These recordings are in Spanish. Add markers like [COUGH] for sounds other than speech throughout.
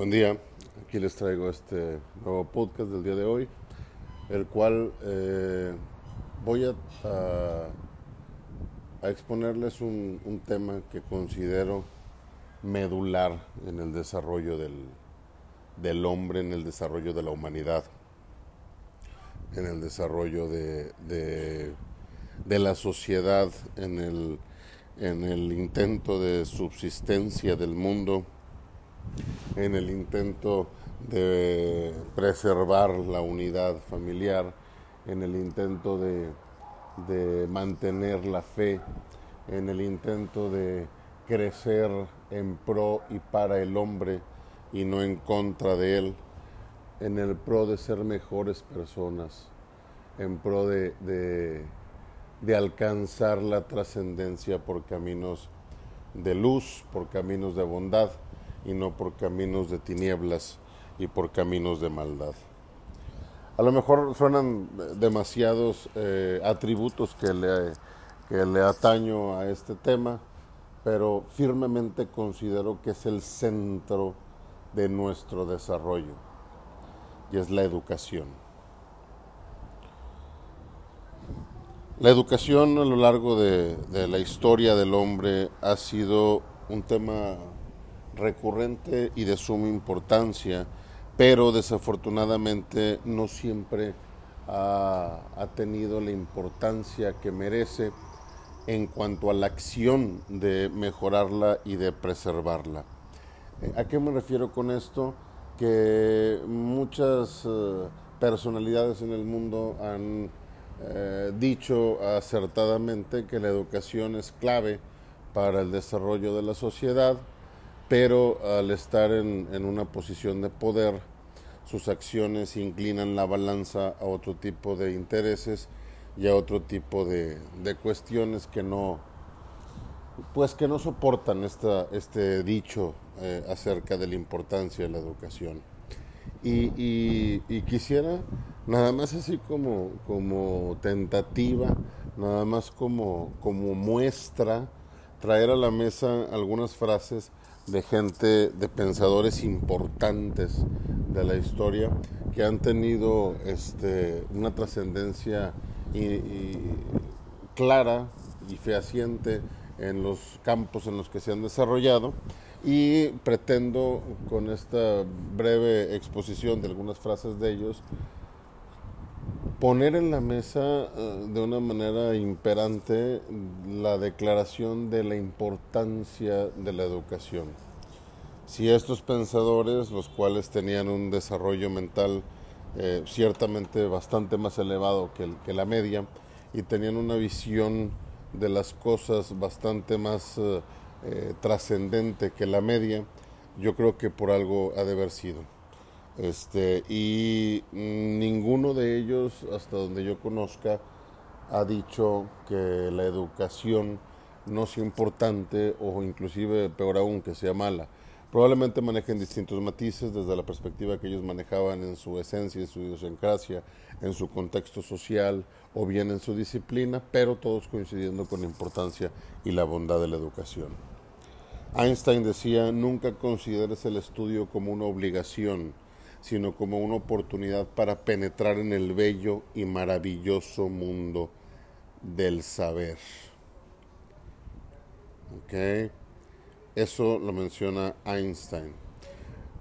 Buen día, aquí les traigo este nuevo podcast del día de hoy, el cual eh, voy a, a, exponerles un, tema que considero medular en el desarrollo del, del, hombre, en el desarrollo de la humanidad, en el desarrollo de, de, de la sociedad, en el, en el intento de subsistencia del mundo en el intento de preservar la unidad familiar, en el intento de, mantener la fe, en el intento de crecer en pro y para el hombre y no en contra de él, en el pro de ser mejores personas, en pro de, de alcanzar la trascendencia por caminos de luz, por caminos de bondad y no por caminos de tinieblas y por caminos de maldad. A lo mejor suenan demasiados eh, atributos que le, que le ataño a este tema, pero firmemente considero que es el centro de nuestro desarrollo y es la educación. La educación a lo largo de, de la historia del hombre ha sido un tema recurrente y de suma importancia, pero desafortunadamente no siempre ha, tenido la importancia que merece en cuanto a la acción de mejorarla y de preservarla. Eh, ¿A qué me refiero con esto? Que muchas uh, personalidades en el mundo han eh, dicho acertadamente que la educación es clave para el desarrollo de la sociedad, pero al estar en, en, una posición de poder, sus acciones inclinan la balanza a otro tipo de intereses y a otro tipo de, de cuestiones que no, pues que no soportan esta, este dicho eh, acerca de la importancia de la educación. Y, y, quisiera, nada más así como, como tentativa, nada más como, como muestra, traer a la mesa algunas frases de gente, de pensadores importantes de la historia que han tenido este, una trascendencia clara y fehaciente en los campos en los que se han desarrollado. Y pretendo con esta breve exposición de algunas frases de ellos poner en la mesa uh, de una manera imperante la declaración de la importancia de la educación. Si estos pensadores, los cuales tenían un desarrollo mental eh, ciertamente bastante más elevado que, la media y tenían una visión de las cosas bastante más eh, trascendente que la media, yo creo que por algo ha de haber sido. Este, y ninguno de ellos, hasta donde yo conozca, ha dicho que la educación no sea importante o inclusive, peor aún, que sea mala. Probablemente manejen distintos matices desde la perspectiva que ellos manejaban en su esencia, en su idiosincrasia, en su contexto social o bien en su disciplina, pero todos coincidiendo con la importancia y la bondad de la educación. Einstein decía, nunca consideres el estudio como una obligación, sino como una oportunidad para penetrar en el bello y maravilloso mundo del saber. Eso lo menciona Einstein.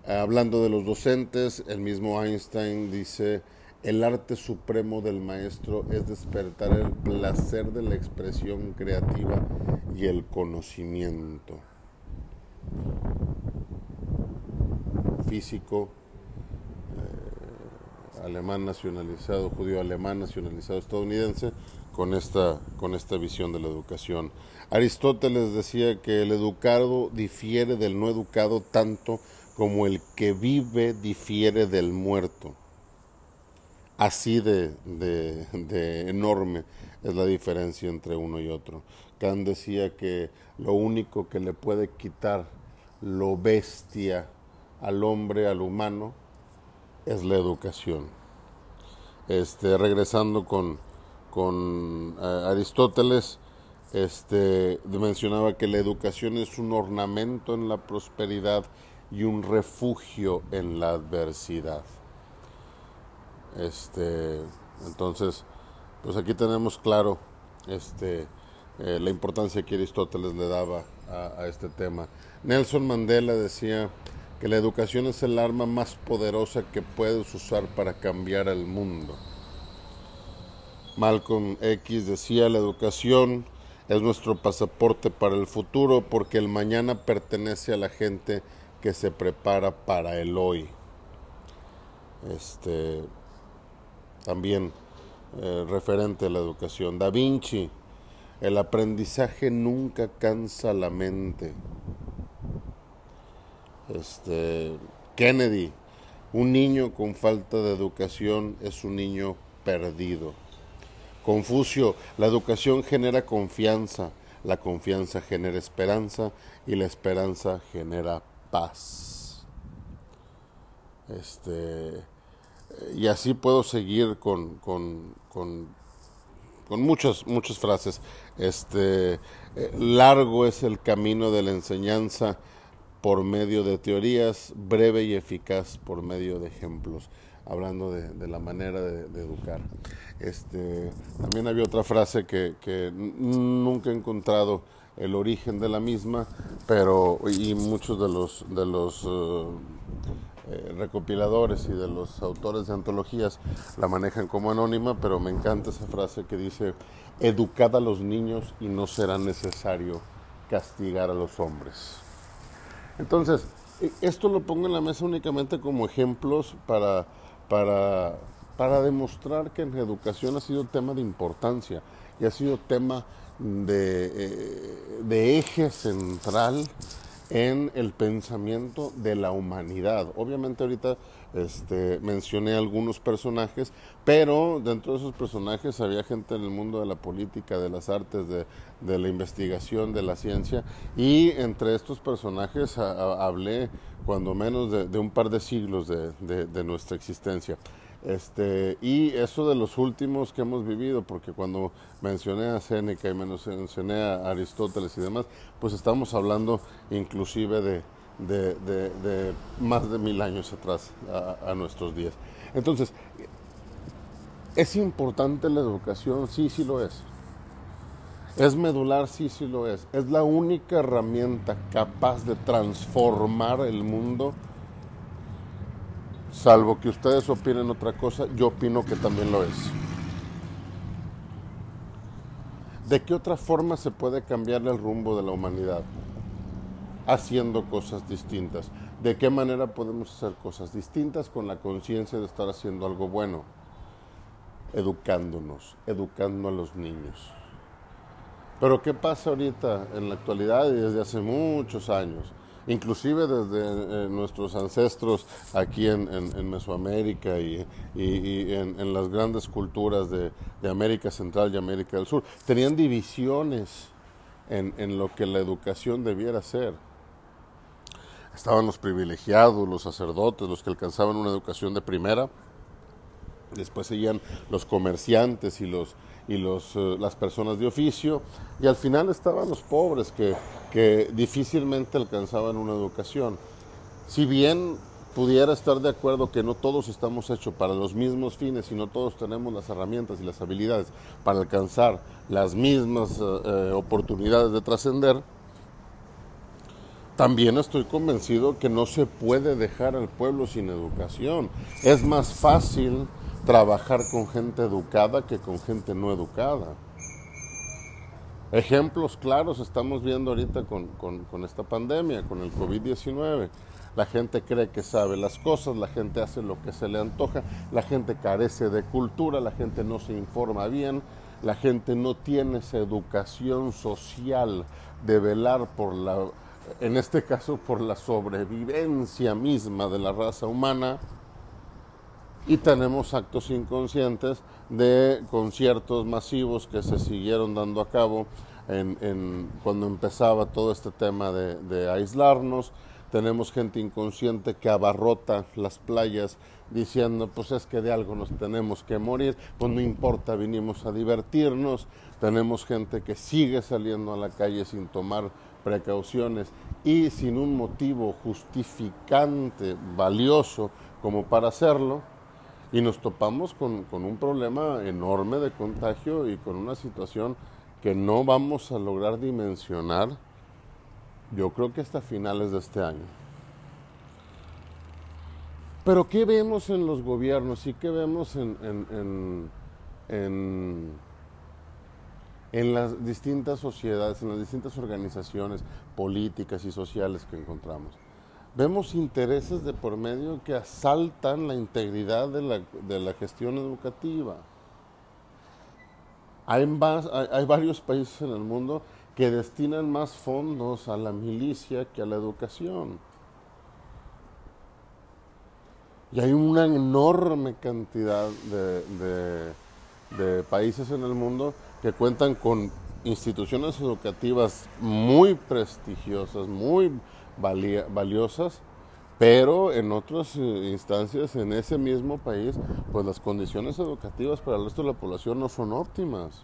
Hablando de los docentes, el mismo Einstein dice, el arte supremo del maestro es despertar el placer de la expresión creativa y el conocimiento. Físico, alemán nacionalizado, judío alemán nacionalizado estadounidense, con esta, con esta visión de la educación. Aristóteles decía que el educado difiere del no educado tanto como el que vive difiere del muerto. Así de, de, de enorme es la diferencia entre uno y otro. Kant decía que lo único que le puede quitar lo bestia al hombre, al humano, es la educación. Este, regresando con, con uh, Aristóteles, este, mencionaba que la educación es un ornamento en la prosperidad y un refugio en la adversidad. Este, entonces, pues aquí tenemos claro este, eh, la importancia que Aristóteles le daba a este tema. Nelson Mandela decía que la educación es el arma más poderosa que puedes usar para cambiar el mundo. Malcolm X decía, la educación es nuestro pasaporte para el futuro porque el mañana pertenece a la gente que se prepara para el hoy. Este, también eh, referente a la educación. Da Vinci, el aprendizaje nunca cansa la mente. Este, Kennedy, un niño con falta de educación es un niño perdido. Confucio, la educación genera confianza, la confianza genera esperanza y la esperanza genera paz. Este, y así puedo seguir con, con, con, con muchas, muchas frases. Este, eh, largo es el camino de la enseñanza por medio de teorías, breve y eficaz por medio de ejemplos, hablando de, la manera de, educar. Este, también había otra frase que, que nunca he encontrado el origen de la misma, pero y muchos de los de los eh, eh, recopiladores y de los autores de antologías la manejan como anónima, pero me encanta esa frase que dice educad a los niños y no será necesario castigar a los hombres. Entonces, e, esto lo pongo en la mesa únicamente como ejemplos para, para, para demostrar que en educación ha sido tema de importancia y ha sido tema de, eh, de eje central en el pensamiento de la humanidad. Obviamente ahorita este, mencioné algunos personajes, pero dentro de esos personajes había gente en el mundo de la política, de las artes, de, la investigación, de la ciencia, y entre estos personajes hablé cuando menos de, un par de siglos de, de nuestra existencia. Este, y eso de los últimos que hemos vivido, porque cuando mencioné a Séneca y mencioné a Aristóteles y demás, pues estamos hablando inclusive de, de, más de mil años atrás a, nuestros días. Entonces, ¿es importante la educación? Sí, sí lo es. ¿Es medular? Sí, sí lo es. Es la única herramienta capaz de transformar el mundo Salvo que ustedes opinen otra cosa, yo opino que también lo es. ¿De qué otra forma se puede cambiar el rumbo de la humanidad? Haciendo cosas distintas. ¿De qué manera podemos hacer cosas distintas con la conciencia de estar haciendo algo bueno? Educándonos, educando a los niños. Pero ¿qué pasa ahorita en la actualidad y desde hace muchos años? inclusive desde eh, nuestros ancestros aquí en, Mesoamérica y, en, las grandes culturas de, América Central y América del Sur, tenían divisiones en, lo que la educación debiera ser. Estaban los privilegiados, los sacerdotes, los que alcanzaban una educación de primera, después seguían los comerciantes y los y los, eh, las personas de oficio, y al final estaban los pobres que, que difícilmente alcanzaban una educación. Si bien pudiera estar de acuerdo que no todos estamos hechos para los mismos fines y no todos tenemos las herramientas y las habilidades para alcanzar las mismas eh, eh, oportunidades de trascender, también estoy convencido que no se puede dejar al pueblo sin educación. Es más fácil trabajar con gente educada que con gente no educada. Ejemplos claros estamos viendo ahorita con, esta pandemia, con el COVID-19. La gente cree que sabe las cosas, la gente hace lo que se le antoja, la gente carece de cultura, la gente no se informa bien, la gente no tiene esa educación social de velar por la, en este caso, por la sobrevivencia misma de la raza humana y tenemos actos inconscientes de conciertos masivos que se siguieron dando a cabo en, cuando empezaba todo este tema de, aislarnos. Tenemos gente inconsciente que abarrota las playas diciendo, pues es que de algo nos tenemos que morir, pues no importa, vinimos a divertirnos. Tenemos gente que sigue saliendo a la calle sin tomar precauciones y sin un motivo justificante, valioso como para hacerlo, y nos topamos con, con, un problema enorme de contagio y con una situación que no vamos a lograr dimensionar, yo creo que hasta finales de este año. Pero ¿qué vemos en los gobiernos y qué vemos en, en, las distintas sociedades, en las distintas organizaciones políticas y sociales que encontramos? Vemos intereses de por medio que asaltan la integridad de la, de la gestión educativa. Hay, más, hay, hay varios países en el mundo que destinan más fondos a la milicia que a la educación. Y hay una enorme cantidad de, de, países en el mundo que cuentan con instituciones educativas muy prestigiosas, muy valiosas, pero en otras eh, instancias en ese mismo país, pues las condiciones educativas para el resto de la población no son óptimas.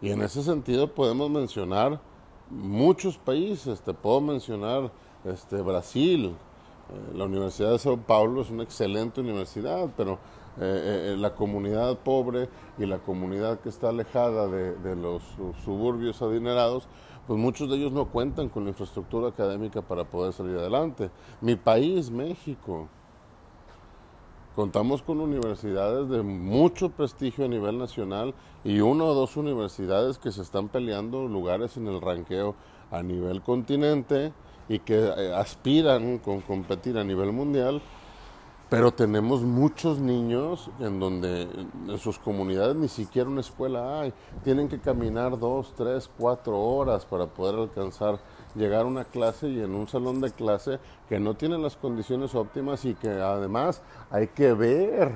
Y en ese sentido podemos mencionar muchos países, te puedo mencionar este, Brasil, eh, la Universidad de Sao Paulo es una excelente universidad, pero eh, eh, la comunidad pobre y la comunidad que está alejada de, los suburbios adinerados, pues muchos de ellos no cuentan con la infraestructura académica para poder salir adelante. Mi país, México, contamos con universidades de mucho prestigio a nivel nacional y una o dos universidades que se están peleando lugares en el ranqueo a nivel continente y que eh, aspiran con competir a nivel mundial, pero tenemos muchos niños en donde en sus comunidades ni siquiera una escuela hay. Tienen que caminar dos, tres, cuatro horas para poder alcanzar, llegar a una clase y en un salón de clase que no tienen las condiciones óptimas y que además hay que ver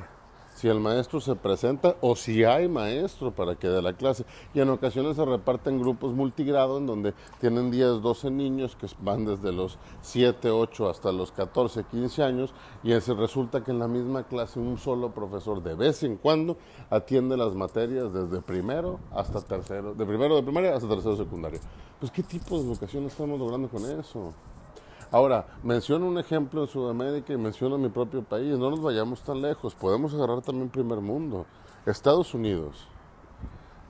si el maestro se presenta o si hay maestro para que dé la clase. Y en ocasiones se reparten grupos multigrado en donde tienen 10, 12 niños que van desde los 7, 8 hasta los 14, 15 años y se resulta que en la misma clase un solo profesor de vez en cuando atiende las materias desde primero hasta tercero, de primero de primaria hasta tercero secundario. Pues ¿qué tipo de educación estamos logrando con eso? Ahora, menciono un ejemplo en Sudamérica y menciono mi propio país. No nos vayamos tan lejos. Podemos agarrar también primer mundo. Estados Unidos.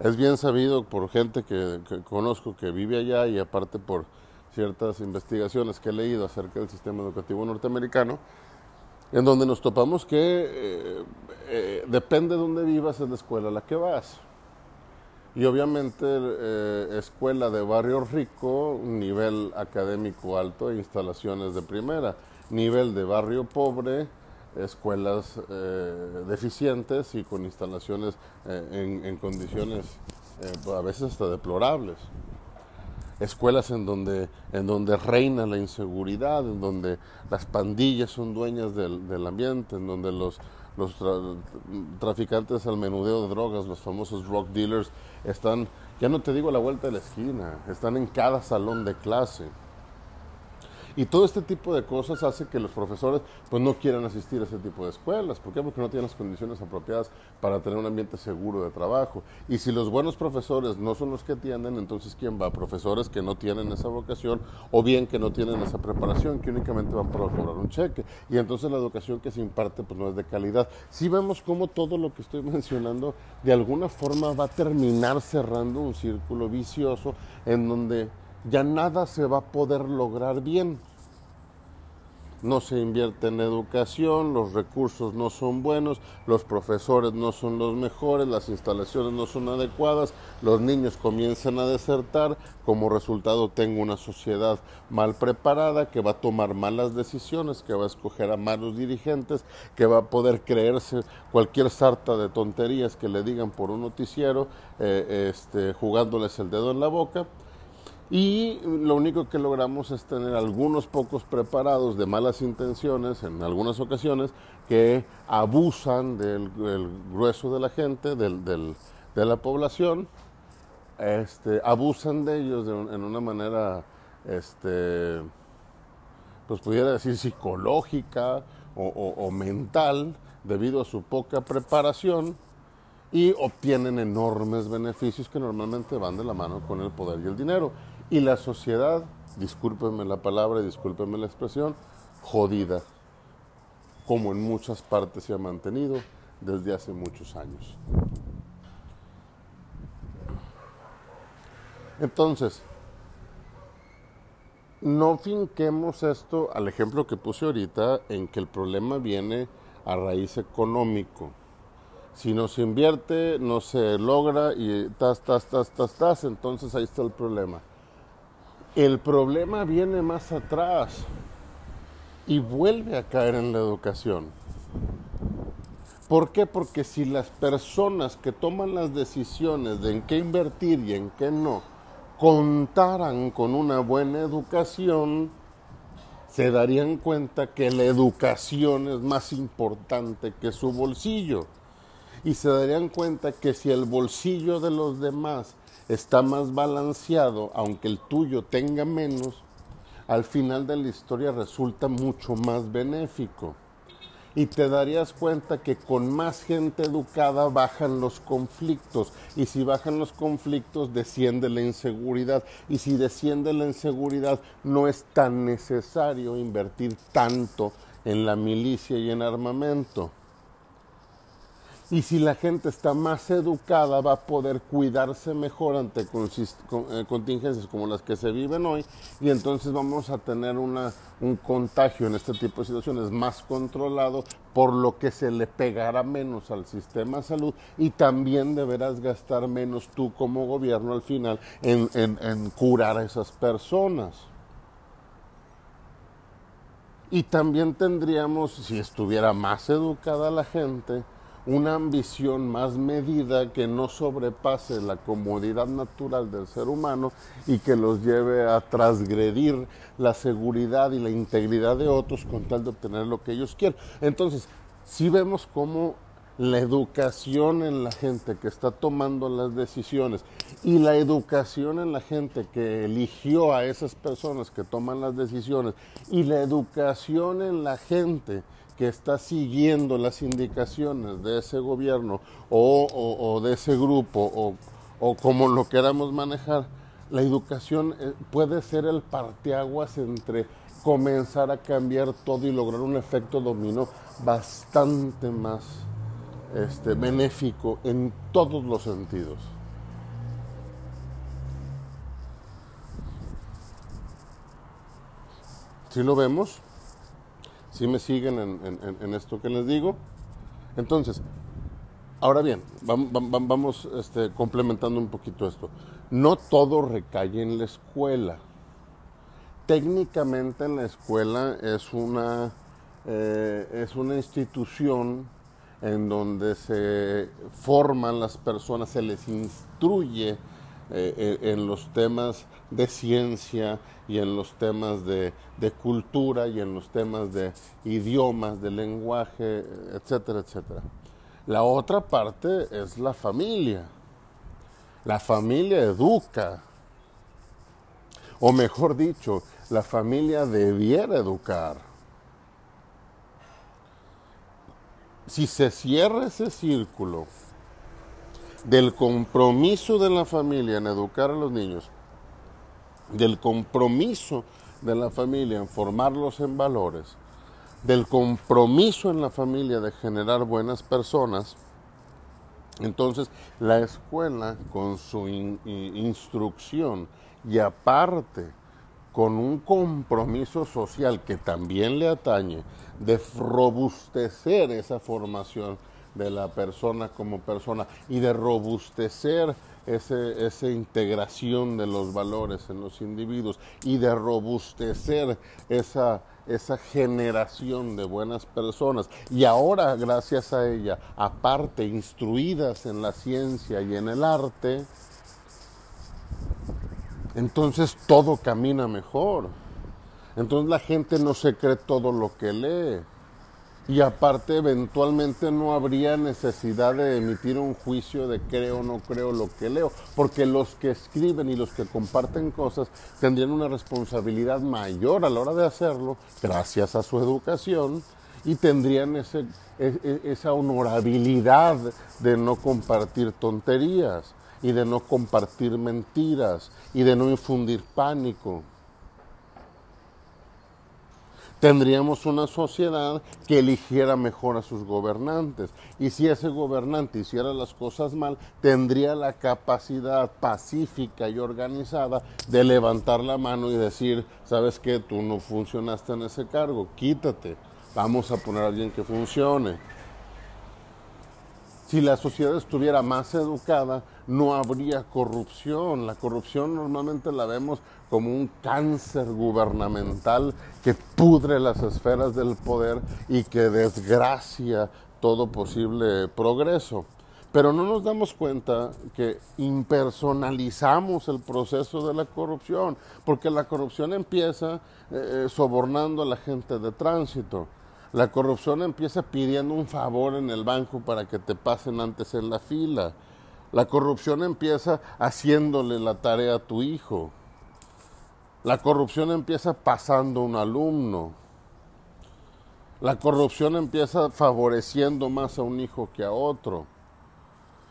Es bien sabido por gente que, conozco que vive allá y aparte por ciertas investigaciones que he leído acerca del sistema educativo norteamericano, en donde nos topamos que eh, eh, depende de dónde vivas es la escuela a la que vas. Y obviamente eh, escuela de barrio rico, nivel académico alto e instalaciones de primera. Nivel de barrio pobre, escuelas eh, deficientes y con instalaciones eh, en, condiciones a veces hasta deplorables. Escuelas en donde, en donde reina la inseguridad, en donde las pandillas son dueñas del, del ambiente, en donde los, los traficantes al menudeo de drogas, los famosos rock dealers, están, ya no te digo a la vuelta de la esquina, están en cada salón de clase. Y todo este tipo de cosas hace que los profesores pues no quieran asistir a ese tipo de escuelas. ¿Por qué? Porque no tienen las condiciones apropiadas para tener un ambiente seguro de trabajo. Y si los buenos profesores no son los que atienden, entonces ¿quién va? Profesores que no tienen esa vocación o bien que no tienen esa preparación, que únicamente van para cobrar un cheque. Y entonces la educación que se imparte pues no es de calidad. Si vemos cómo todo lo que estoy [LAUGHS] mencionando de alguna forma va a terminar cerrando un círculo vicioso en donde ya nada se va a poder lograr bien. No se invierte en educación, los recursos no son buenos, los profesores no son los mejores, las instalaciones no son adecuadas, los niños comienzan a desertar, como resultado tengo una sociedad mal preparada que va a tomar malas decisiones, que va a escoger a malos dirigentes, que va a poder creerse cualquier sarta de tonterías que le digan por un noticiero, eh, este, jugándoles el dedo en la boca y lo único que logramos es tener algunos pocos preparados de malas intenciones en algunas ocasiones que abusan del, grueso de la gente, del, de la población, este, abusan de ellos en una manera, este, pues pudiera decir psicológica o mental, debido a su poca preparación y obtienen enormes beneficios que normalmente van de la mano con el poder y el dinero. Y la sociedad, discúlpenme la palabra y discúlpenme la expresión, jodida, como en muchas partes se ha mantenido desde hace muchos años. Entonces, no finquemos esto al ejemplo que puse ahorita en que el problema viene a raíz económico. Si no se invierte, no se logra y tas, tas, tas, tas, tas, entonces ahí está el problema. El problema viene más atrás y vuelve a caer en la educación. ¿Por qué? Porque si las personas que toman las decisiones de en qué invertir y en qué no, contaran con una buena educación, se darían cuenta que la educación es más importante que su bolsillo. Y se darían cuenta que si el bolsillo de los demás está más balanceado, aunque el tuyo tenga menos, al final de la historia resulta mucho más benéfico. Y te darías cuenta que con más gente educada bajan los conflictos. Y si bajan los conflictos desciende la inseguridad. Y si desciende la inseguridad no es tan necesario invertir tanto en la milicia y en armamento. Y si la gente está más educada, va a poder cuidarse mejor ante eh, contingencias como las que se viven hoy. Y entonces vamos a tener una, un contagio en este tipo de situaciones más controlado, por lo que se le pegará menos al sistema de salud. Y también deberás gastar menos tú como gobierno al final en, en curar a esas personas. Y también tendríamos, si estuviera más educada la gente, una ambición más medida que no sobrepase la comodidad natural del ser humano y que los lleve a transgredir la seguridad y la integridad de otros con tal de obtener lo que ellos quieren. Entonces, si vemos cómo la educación en la gente que está tomando las decisiones y la educación en la gente que eligió a esas personas que toman las decisiones y la educación en la gente que está siguiendo las indicaciones de ese gobierno o, de ese grupo o, como lo queramos manejar, la educación eh, puede ser el parteaguas entre comenzar a cambiar todo y lograr un efecto dominó bastante más este, benéfico en todos los sentidos. Si lo vemos, si me siguen en, esto que les digo. Entonces, ahora bien, vamos, este, complementando un poquito esto. No todo recae en la escuela. Técnicamente la escuela es una, eh, es una institución en donde se forman las personas, se les instruye eh, eh, en los temas de ciencia y en los temas de, cultura y en los temas de idiomas, de lenguaje, etcétera, etcétera. La otra parte es la familia. La familia educa. O mejor dicho, la familia debiera educar. Si se cierra ese círculo, del compromiso de la familia en educar a los niños, del compromiso de la familia en formarlos en valores, del compromiso en la familia de generar buenas personas, entonces la escuela con su instrucción y aparte con un compromiso social que también le atañe de robustecer esa formación de la persona como persona y de robustecer ese, esa integración de los valores en los individuos y de robustecer esa, esa generación de buenas personas. Y ahora, gracias a ella, aparte, instruidas en la ciencia y en el arte, entonces todo camina mejor. Entonces la gente no se cree todo lo que lee y aparte eventualmente no habría necesidad de emitir un juicio de creo o no creo lo que leo, porque los que escriben y los que comparten cosas tendrían una responsabilidad mayor a la hora de hacerlo, gracias a su educación, y tendrían ese, e, e, esa honorabilidad de no compartir tonterías. y de no compartir mentiras y de no infundir pánico. Tendríamos una sociedad que eligiera mejor a sus gobernantes. Y si ese gobernante hiciera las cosas mal, tendría la capacidad pacífica y organizada de levantar la mano y decir, sabes qué, tú no funcionaste en ese cargo, quítate, vamos a poner a alguien que funcione. Si la sociedad estuviera más educada, no habría corrupción. La corrupción normalmente la vemos como un cáncer gubernamental que pudre las esferas del poder y que desgracia todo posible progreso. Pero no nos damos cuenta que impersonalizamos el proceso de la corrupción, porque la corrupción empieza eh, sobornando a la gente de tránsito la corrupción empieza pidiendo un favor en el banco para que te pasen antes en la fila. La corrupción empieza haciéndole la tarea a tu hijo. La corrupción empieza pasando un alumno. La corrupción empieza favoreciendo más a un hijo que a otro.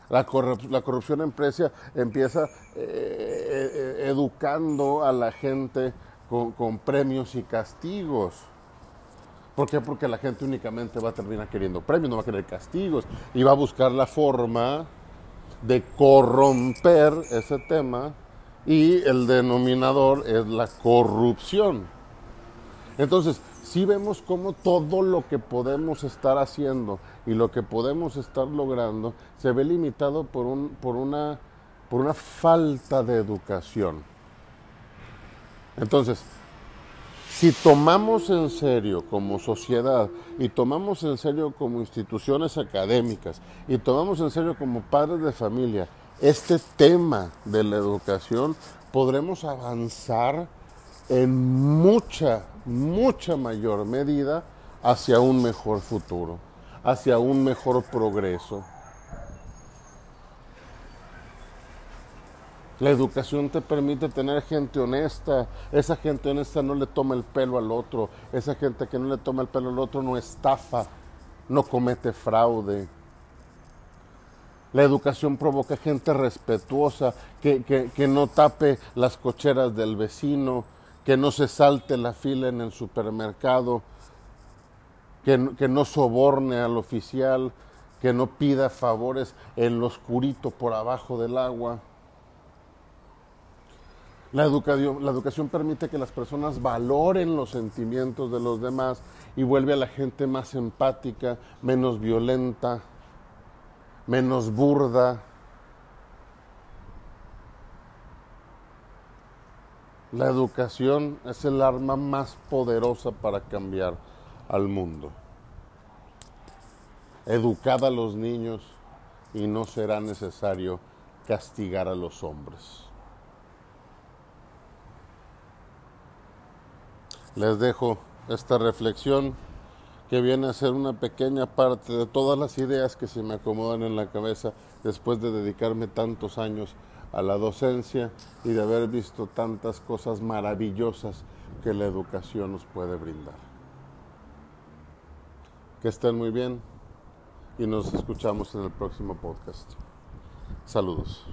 La, corrupción empieza, empieza eh, eh, educando a la gente con premios y castigos. ¿Por qué? Porque la gente únicamente va a terminar queriendo premios, no va a querer castigos y va a buscar la forma de corromper ese tema y el denominador es la corrupción. Entonces, si vemos cómo todo lo que podemos estar haciendo y lo que podemos estar logrando se ve limitado por, un, por, una, por una falta de educación. Entonces, si tomamos en serio como sociedad y tomamos en serio como instituciones académicas y tomamos en serio como padres de familia este tema de la educación, podremos avanzar en mucha, mucha mayor medida hacia un mejor futuro, hacia un mejor progreso. La educación te permite tener gente honesta. Esa gente honesta no le toma el pelo al otro. Esa gente que no le toma el pelo al otro no estafa, no comete fraude. La educación provoca gente respetuosa, que, que, no tape las cocheras del vecino, que no se salte la fila en el supermercado, que, que no soborne al oficial, que no pida favores en lo oscurito por abajo del agua. La la educación permite que las personas valoren los sentimientos de los demás y vuelve a la gente más empática, menos violenta, menos burda. La educación es el arma más poderosa para cambiar al mundo. Educad a los niños y no será necesario castigar a los hombres. les dejo esta reflexión que viene a ser una pequeña parte de todas las ideas que se me acomodan en la cabeza después de dedicarme tantos años a la docencia y de haber visto tantas cosas maravillosas que la educación nos puede brindar. Que estén muy bien y nos escuchamos en el próximo podcast. Saludos.